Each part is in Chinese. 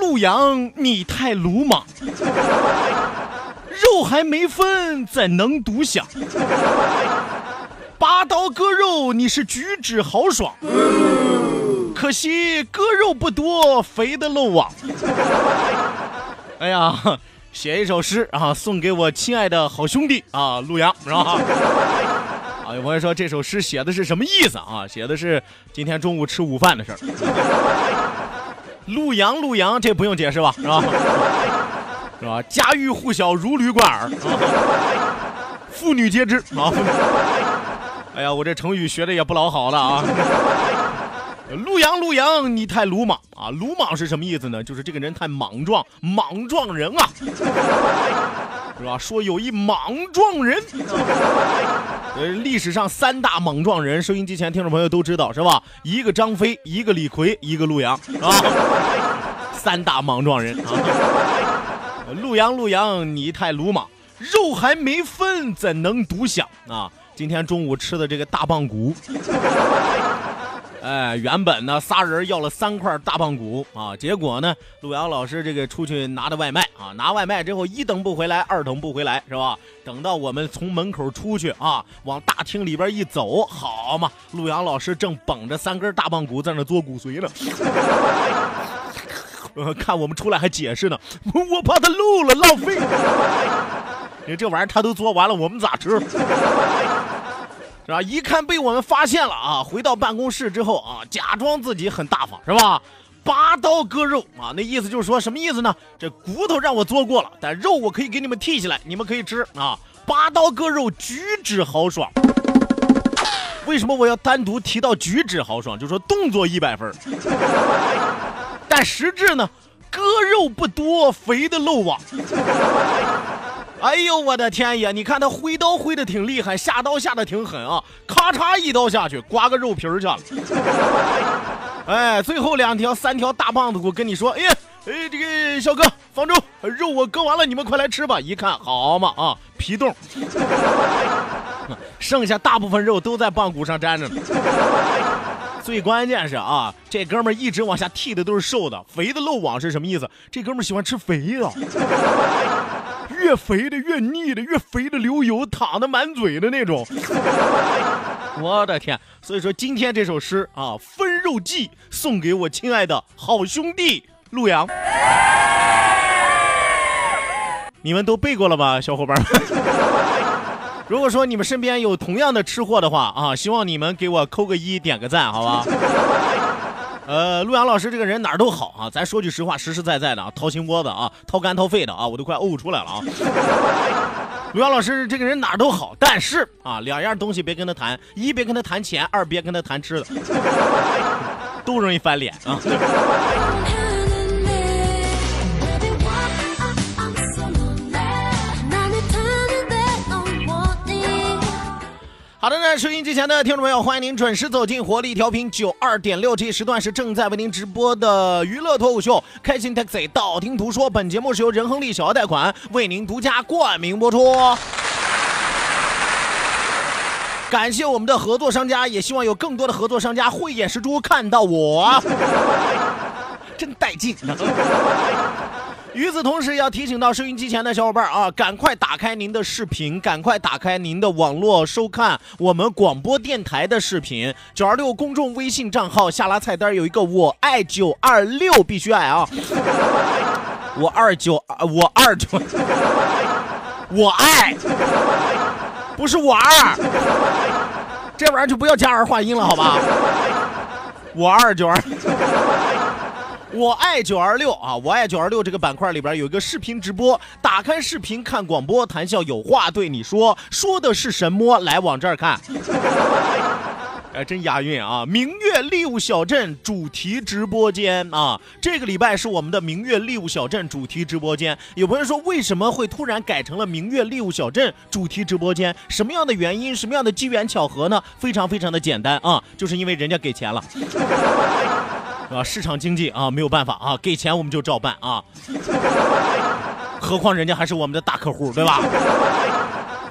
陆阳，你太鲁莽，肉还没分，怎能独享？拔刀割肉，你是举止豪爽，可惜割肉不多，肥的漏网。哎呀，写一首诗啊，送给我亲爱的好兄弟啊，陆阳，是吧？啊，有朋友说这首诗写的是什么意思啊？写的是今天中午吃午饭的事儿。陆阳，陆阳，这不用解释吧？是吧？是吧？家喻户晓，如雷贯耳，妇女皆知啊！哎呀，我这成语学的也不老好了啊！陆阳，陆阳，你太鲁莽啊！鲁莽是什么意思呢？就是这个人太莽撞，莽撞人啊！是吧？说有一莽撞人，呃，历史上三大莽撞人，收音机前听众朋友都知道是吧？一个张飞，一个李逵，一个陆阳啊，三大莽撞人啊！陆阳，陆阳，你太鲁莽，肉还没分，怎能独享啊？今天中午吃的这个大棒骨。哎，原本呢，仨人要了三块大棒骨啊，结果呢，陆阳老师这个出去拿的外卖啊，拿外卖之后一等不回来，二等不回来，是吧？等到我们从门口出去啊，往大厅里边一走，好嘛，陆阳老师正捧着三根大棒骨在那做骨髓呢，看我们出来还解释呢，我怕他漏了，浪费。你这玩意儿他都做完了，我们咋吃？是吧？一看被我们发现了啊！回到办公室之后啊，假装自己很大方，是吧？拔刀割肉啊，那意思就是说什么意思呢？这骨头让我做过了，但肉我可以给你们剔下来，你们可以吃啊！拔刀割肉，举止豪爽。为什么我要单独提到举止豪爽？就说动作一百分，但实质呢，割肉不多，肥的漏网。哎呦我的天爷！你看他挥刀挥的挺厉害，下刀下的挺狠啊！咔嚓一刀下去，刮个肉皮儿去了。哎，最后两条三条大棒子骨跟你说，哎呀，哎，这个小哥方舟，肉我割完了，你们快来吃吧！一看，好嘛啊，皮冻，剩下大部分肉都在棒骨上粘着呢。最关键是啊，这哥们一直往下剃的都是瘦的，肥的漏网是什么意思？这哥们喜欢吃肥呀。越肥的越腻的，越肥的流油，淌的满嘴的那种。我的天！所以说今天这首诗啊，《分肉记》送给我亲爱的好兄弟陆阳。你们都背过了吧，小伙伴们？如果说你们身边有同样的吃货的话啊，希望你们给我扣个一，点个赞，好吧？呃，陆阳老师这个人哪儿都好啊，咱说句实话，实实在在的啊，掏心窝子啊，掏肝掏肺的啊，我都快呕出来了啊。陆阳老师这个人哪儿都好，但是啊，两样东西别跟他谈：一别跟他谈钱，二别跟他谈吃的，都容易翻脸啊。好的呢，收音机前的听众朋友，欢迎您准时走进活力调频九二点六，这时段是正在为您直播的娱乐脱口秀《开心 Taxi》，道听途说。本节目是由仁亨利小额贷款为您独家冠名播出。感谢我们的合作商家，也希望有更多的合作商家慧眼识珠看到我，真带劲。与此同时，要提醒到收音机前的小伙伴啊，赶快打开您的视频，赶快打开您的网络收看我们广播电台的视频。九二六公众微信账号下拉菜单有一个“我爱九二六”，必须爱啊！我二九，我二九，我爱，不是我二，这玩意儿就不要加儿化音了，好吧？我二九二。我爱九二六啊！我爱九二六这个板块里边有一个视频直播，打开视频看广播，谈笑有话对你说，说的是什么？来往这儿看，哎，真押韵啊！明月利物小镇主题直播间啊，这个礼拜是我们的明月利物小镇主题直播间。有朋友说，为什么会突然改成了明月利物小镇主题直播间？什么样的原因？什么样的机缘巧合呢？非常非常的简单啊，就是因为人家给钱了。啊，市场经济啊，没有办法啊，给钱我们就照办啊。何况人家还是我们的大客户，对吧？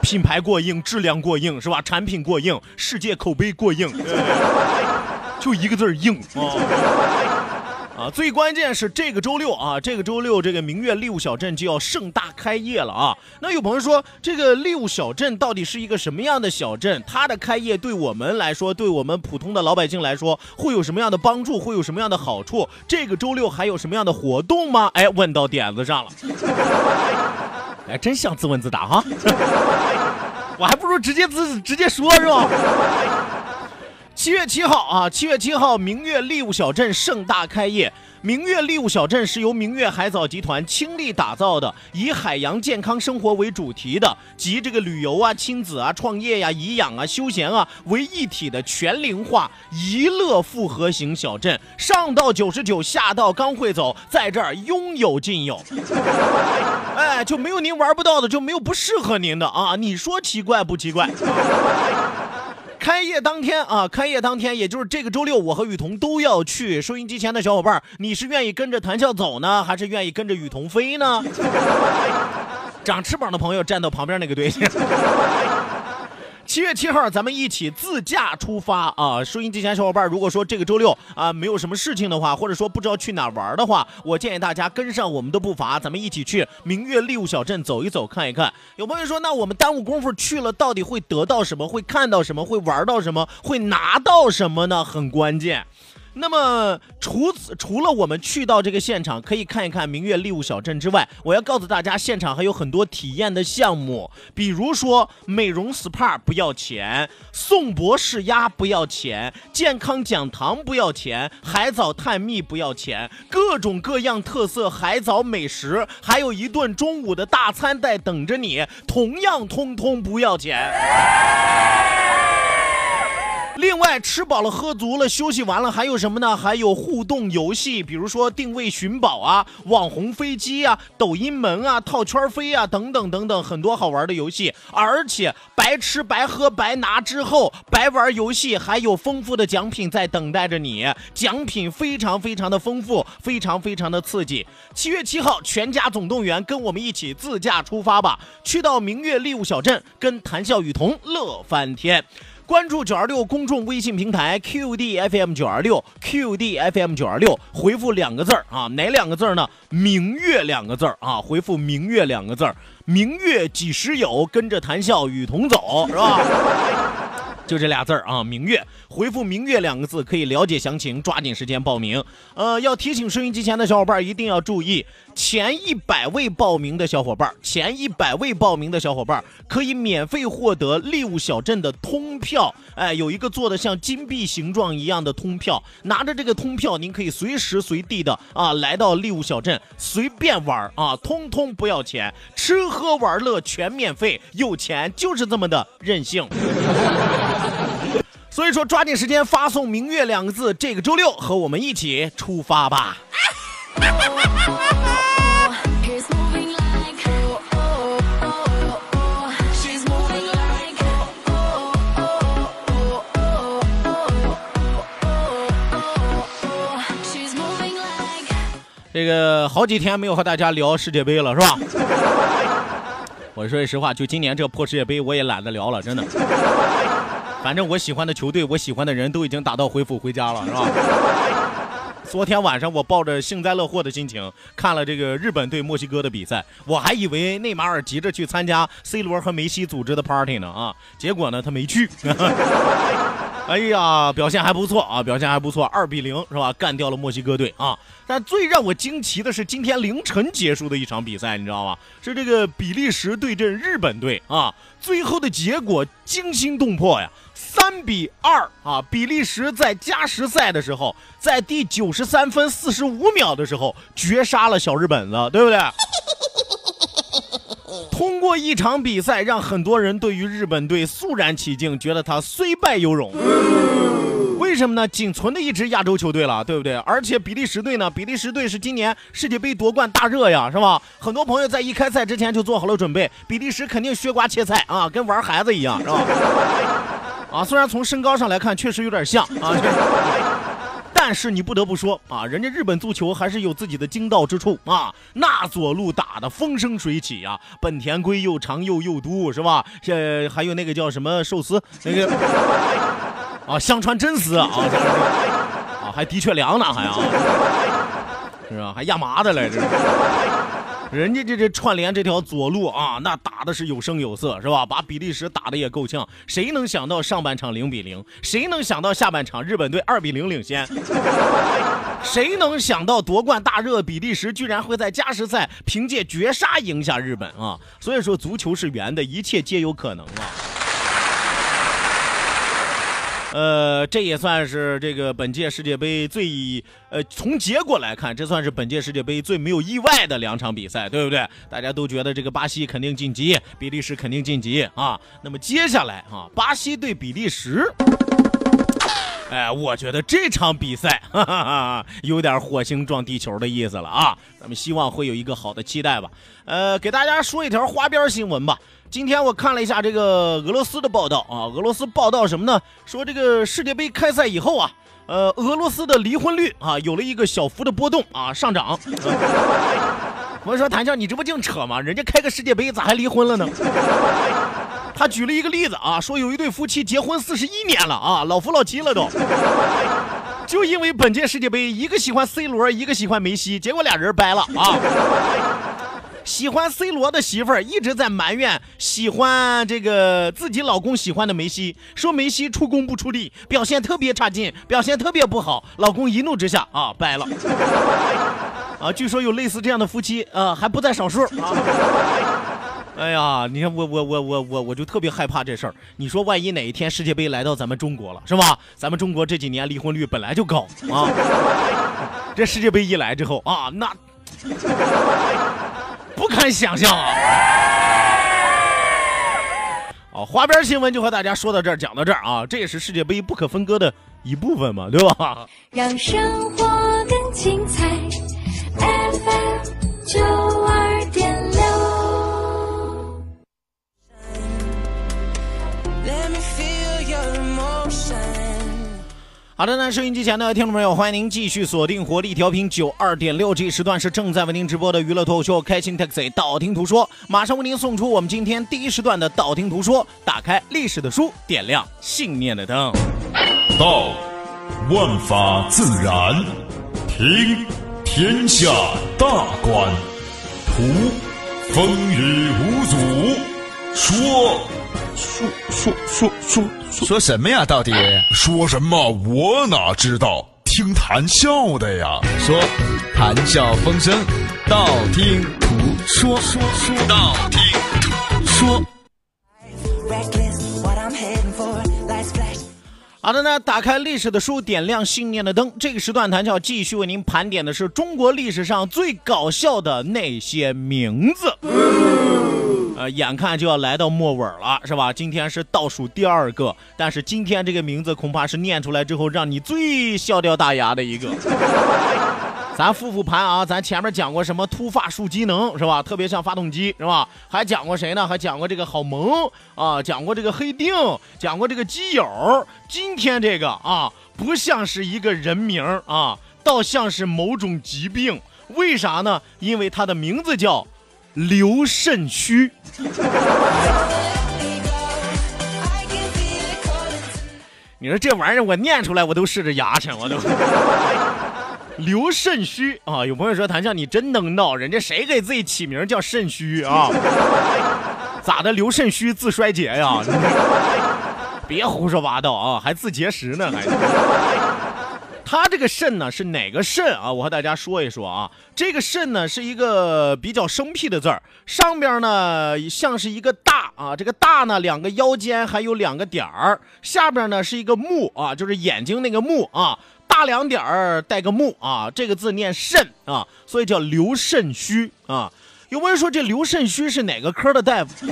品牌过硬，质量过硬，是吧？产品过硬，世界口碑过硬，就一个字硬啊。啊，最关键是这个周六啊，这个周六这个明月利物小镇就要盛大开业了啊。那有朋友说，这个利物小镇到底是一个什么样的小镇？它的开业对我们来说，对我们普通的老百姓来说，会有什么样的帮助？会有什么样的好处？这个周六还有什么样的活动吗？哎，问到点子上了。哎，真想自问自答哈。我还不如直接自直接说，是吧？七月七号啊，七月七号，明月利物小镇盛大开业。明月利物小镇是由明月海藻集团倾力打造的，以海洋健康生活为主题的，集这个旅游啊、亲子啊、创业呀、颐养啊、休闲啊为一体的全龄化娱乐复合型小镇。上到九十九，下到刚会走，在这儿应有尽有。哎，就没有您玩不到的，就没有不适合您的啊！你说奇怪不奇怪？开业当天啊，开业当天，也就是这个周六，我和雨桐都要去。收音机前的小伙伴，你是愿意跟着谭笑走呢，还是愿意跟着雨桐飞呢？长翅膀的朋友站到旁边那个队。七月七号，咱们一起自驾出发啊！收音机前小伙伴，如果说这个周六啊没有什么事情的话，或者说不知道去哪玩的话，我建议大家跟上我们的步伐，咱们一起去明月利物小镇走一走，看一看。有朋友说，那我们耽误功夫去了，到底会得到什么？会看到什么？会玩到什么？会拿到什么呢？很关键。那么，除此除了我们去到这个现场可以看一看明月利物小镇之外，我要告诉大家，现场还有很多体验的项目，比如说美容 SPA 不要钱，宋博士鸭不要钱，健康讲堂不要钱，海藻探秘不要钱，各种各样特色海藻美食，还有一顿中午的大餐在等着你，同样通通不要钱。另外，吃饱了喝足了，休息完了，还有什么呢？还有互动游戏，比如说定位寻宝啊、网红飞机啊、抖音门啊、套圈飞啊等等等等，很多好玩的游戏。而且白吃白喝白拿之后，白玩游戏，还有丰富的奖品在等待着你，奖品非常非常的丰富，非常非常的刺激。七月七号，全家总动员，跟我们一起自驾出发吧，去到明月利物小镇，跟谈笑雨桐乐翻天。关注九二六公众微信平台 QDFM 九二六 QDFM 九二六，回复两个字儿啊，哪两个字儿呢？明月两个字儿啊，回复明月两个字儿，明月几时有？跟着谈笑与同走，是吧？就这俩字儿啊，明月，回复“明月”两个字可以了解详情，抓紧时间报名。呃，要提醒收音机前的小伙伴一定要注意，前一百位报名的小伙伴，前一百位报名的小伙伴可以免费获得利物小镇的通票。哎，有一个做的像金币形状一样的通票，拿着这个通票，您可以随时随地的啊来到利物小镇随便玩啊，通通不要钱，吃喝玩乐全免费，有钱就是这么的任性。所以说，抓紧时间发送“明月”两个字，这个周六和我们一起出发吧。这个好几天没有和大家聊世界杯了，是吧？我说句实话，就今年这破世界杯，我也懒得聊了，真的。反正我喜欢的球队，我喜欢的人都已经打道回府回家了，是吧？昨天晚上我抱着幸灾乐祸的心情看了这个日本对墨西哥的比赛，我还以为内马尔急着去参加 C 罗和梅西组织的 party 呢啊，结果呢他没去。哎呀，表现还不错啊，表现还不错，二比零是吧？干掉了墨西哥队啊！但最让我惊奇的是今天凌晨结束的一场比赛，你知道吗？是这个比利时对阵日本队啊，最后的结果惊心动魄呀，三比二啊！比利时在加时赛的时候，在第九十三分四十五秒的时候绝杀了小日本子，对不对？通过一场比赛，让很多人对于日本队肃然起敬，觉得他虽败犹荣。为什么呢？仅存的一支亚洲球队了，对不对？而且比利时队呢？比利时队是今年世界杯夺冠大热呀，是吧？很多朋友在一开赛之前就做好了准备，比利时肯定削瓜切菜啊，跟玩孩子一样，是吧？啊，虽然从身高上来看确实有点像啊。但是你不得不说啊，人家日本足球还是有自己的精到之处啊！那左路打的风生水起呀，本田圭又长又又都是吧？这还有那个叫什么寿司那个啊，香川真司啊，啊还的确凉呢还啊，是吧？还压麻的来着。人家这这串联这条左路啊，那打的是有声有色，是吧？把比利时打的也够呛。谁能想到上半场零比零？谁能想到下半场日本队二比零领先？谁能想到夺冠大热比利时居然会在加时赛凭借绝杀赢下日本啊？所以说足球是圆的，一切皆有可能啊。呃，这也算是这个本届世界杯最呃，从结果来看，这算是本届世界杯最没有意外的两场比赛，对不对？大家都觉得这个巴西肯定晋级，比利时肯定晋级啊。那么接下来啊，巴西对比利时，哎，我觉得这场比赛 哈哈哈有点火星撞地球的意思了啊。咱们希望会有一个好的期待吧。呃，给大家说一条花边新闻吧。今天我看了一下这个俄罗斯的报道啊，俄罗斯报道什么呢？说这个世界杯开赛以后啊，呃，俄罗斯的离婚率啊有了一个小幅的波动啊，上涨。我说谭笑，你这不净扯吗？人家开个世界杯咋还离婚了呢？他举了一个例子啊，说有一对夫妻结婚四十一年了啊，老夫老妻了都，就因为本届世界杯，一个喜欢 C 罗，一个喜欢梅西，结果俩人掰了啊。喜欢 C 罗的媳妇儿一直在埋怨喜欢这个自己老公喜欢的梅西，说梅西出工不出力，表现特别差劲，表现特别不好。老公一怒之下啊掰了。啊，据说有类似这样的夫妻啊还不在少数啊。哎呀，你看我我我我我我就特别害怕这事儿。你说万一哪一天世界杯来到咱们中国了，是吧？咱们中国这几年离婚率本来就高啊，这世界杯一来之后啊，那。不敢想象啊！好，花边新闻就和大家说到这儿，讲到这儿啊，这也是世界杯不可分割的一部分嘛，对吧？让生活更精彩，FM 九二好的，那收音机前的听众朋友，欢迎您继续锁定活力调频九二点六，这时段是正在为您直播的娱乐脱口秀《开心 Taxi》，道听途说，马上为您送出我们今天第一时段的道听途说。打开历史的书，点亮信念的灯。道，万法自然；听，天下大观；图，风雨无阻；说。说说说说说什么呀？到底说什么？我哪知道？听谈笑的呀。说，谈笑风生，道听途说。说说道听途说。好的呢，打开历史的书，点亮信念的灯。这个时段谈笑继续为您盘点的是中国历史上最搞笑的那些名字。呃，眼看就要来到末尾了，是吧？今天是倒数第二个，但是今天这个名字恐怕是念出来之后让你最笑掉大牙的一个。咱复复盘啊，咱前面讲过什么突发术机能是吧？特别像发动机是吧？还讲过谁呢？还讲过这个好萌啊，讲过这个黑定，讲过这个基友。今天这个啊，不像是一个人名啊，倒像是某种疾病。为啥呢？因为它的名字叫。刘肾虚，你说这玩意儿我念出来我都试着牙碜，我都。刘肾虚啊！有朋友说谭笑你真能闹，人家谁给自己起名叫肾虚啊？咋的？刘肾虚自衰竭呀？别胡说八道啊！还自结石呢？还？他这个肾呢是哪个肾啊？我和大家说一说啊。这个肾呢是一个比较生僻的字儿，上边呢像是一个大啊，这个大呢两个腰间还有两个点儿，下边呢是一个目啊，就是眼睛那个目啊。大两点儿带个木啊，这个字念肾啊，所以叫刘肾虚啊。有没有说这刘肾虚是哪个科的大夫？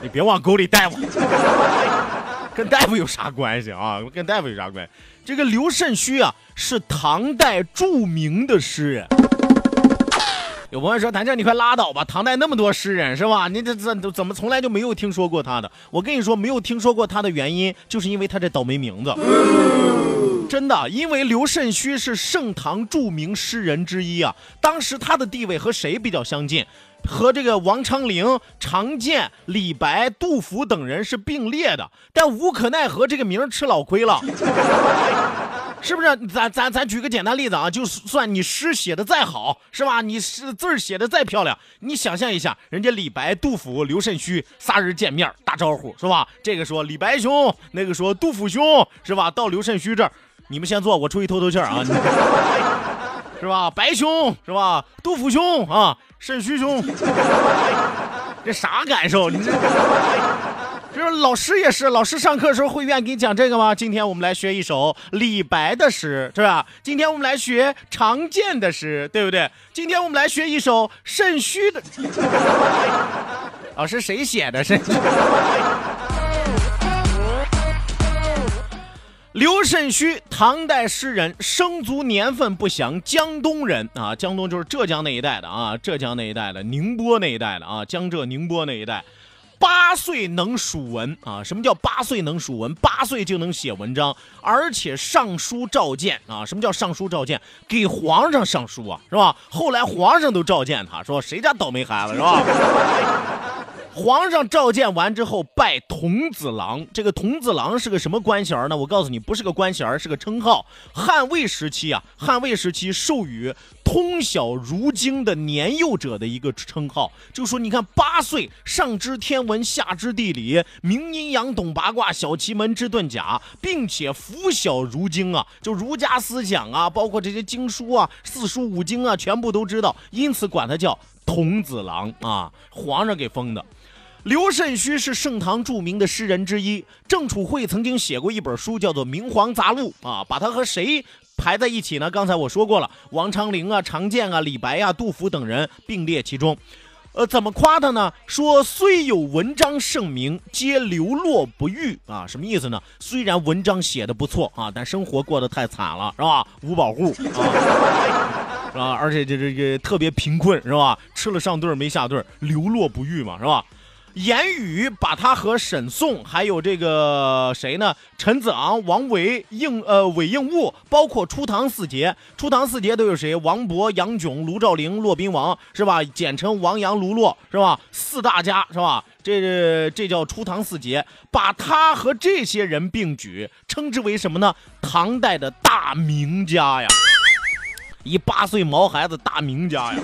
你别往沟里带我，跟大夫有啥关系啊？跟大夫有啥关系？这个刘慎虚啊，是唐代著名的诗人。有朋友说：“谭笑，你快拉倒吧！唐代那么多诗人，是吧？你这怎怎么从来就没有听说过他的？我跟你说，没有听说过他的原因，就是因为他这倒霉名字。真的，因为刘慎虚是盛唐著名诗人之一啊。当时他的地位和谁比较相近？和这个王昌龄、常建、李白、杜甫等人是并列的。但无可奈何，这个名吃老亏了。”是不是？咱咱咱举个简单例子啊，就算你诗写的再好，是吧？你诗字写的再漂亮，你想象一下，人家李白、杜甫、刘慎虚仨人见面打招呼，是吧？这个说李白兄，那个说杜甫兄，是吧？到刘慎虚这儿，你们先坐，我出去透透气儿啊，是吧？白兄，是吧？杜甫兄啊，肾虚兄，这啥感受？你这。就是老师也是，老师上课的时候会愿意给你讲这个吗？今天我们来学一首李白的诗，是吧？今天我们来学常见的诗，对不对？今天我们来学一首肾虚的。老师谁写的？肾虚？刘慎虚，唐代诗人，生卒年份不详，江东人啊，江东就是浙江那一带的啊，浙江那一带的，宁波那一带的啊，江浙宁波那一带。八岁能数文啊？什么叫八岁能数文？八岁就能写文章，而且上书召见啊？什么叫上书召见？给皇上上书啊，是吧？后来皇上都召见他，说谁家倒霉孩子，是吧？皇上召见完之后，拜童子郎。这个童子郎是个什么官衔呢？我告诉你，不是个官衔，是个称号。汉魏时期啊，汉魏时期授予通晓儒经的年幼者的一个称号。就说你看，八岁上知天文，下知地理，明阴阳，懂八卦，晓奇门，知遁甲，并且腐晓儒经啊，就儒家思想啊，包括这些经书啊，四书五经啊，全部都知道，因此管他叫童子郎啊，皇上给封的。刘慎虚是盛唐著名的诗人之一，郑楚慧曾经写过一本书，叫做《明皇杂录》啊，把他和谁排在一起呢？刚才我说过了，王昌龄啊、常建啊、李白啊、杜甫等人并列其中。呃，怎么夸他呢？说虽有文章盛名，皆流落不遇啊，什么意思呢？虽然文章写的不错啊，但生活过得太惨了，是吧？无保护啊，是吧？而且这这个特别贫困，是吧？吃了上顿没下顿，流落不遇嘛，是吧？言语把他和沈宋，还有这个谁呢？陈子昂、王维、应呃韦应物，包括初唐四杰，初唐四杰都有谁？王勃、杨炯、卢照邻、骆宾王，是吧？简称王杨卢骆，是吧？四大家，是吧？这这叫初唐四杰，把他和这些人并举，称之为什么呢？唐代的大名家呀！一八岁毛孩子大名家呀！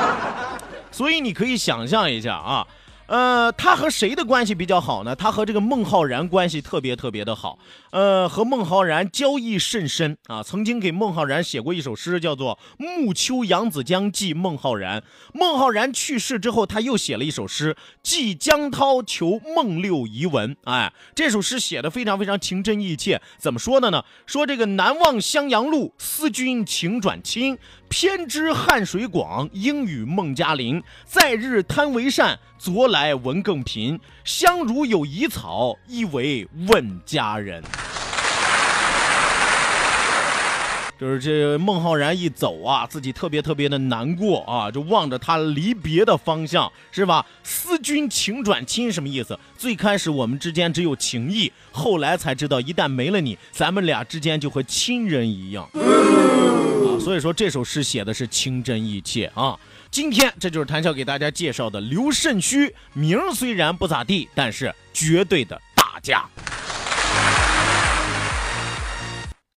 所以你可以想象一下啊。呃，他和谁的关系比较好呢？他和这个孟浩然关系特别特别的好。呃，和孟浩然交易甚深啊，曾经给孟浩然写过一首诗，叫做《暮秋扬子江寄孟浩然》。孟浩然去世之后，他又写了一首诗，《寄江涛求孟六遗文》。哎，这首诗写的非常非常情真意切。怎么说的呢？说这个南望襄阳路，思君情转亲。偏知汉水广，应与孟嘉林。在日贪为善，昨来闻更贫。相如有遗草，一为问佳人。就是这孟浩然一走啊，自己特别特别的难过啊，就望着他离别的方向，是吧？思君情转亲什么意思？最开始我们之间只有情谊，后来才知道，一旦没了你，咱们俩之间就和亲人一样。所以说这首诗写的是情真意切啊！今天这就是谭笑给大家介绍的刘慎虚，名虽然不咋地，但是绝对的大家。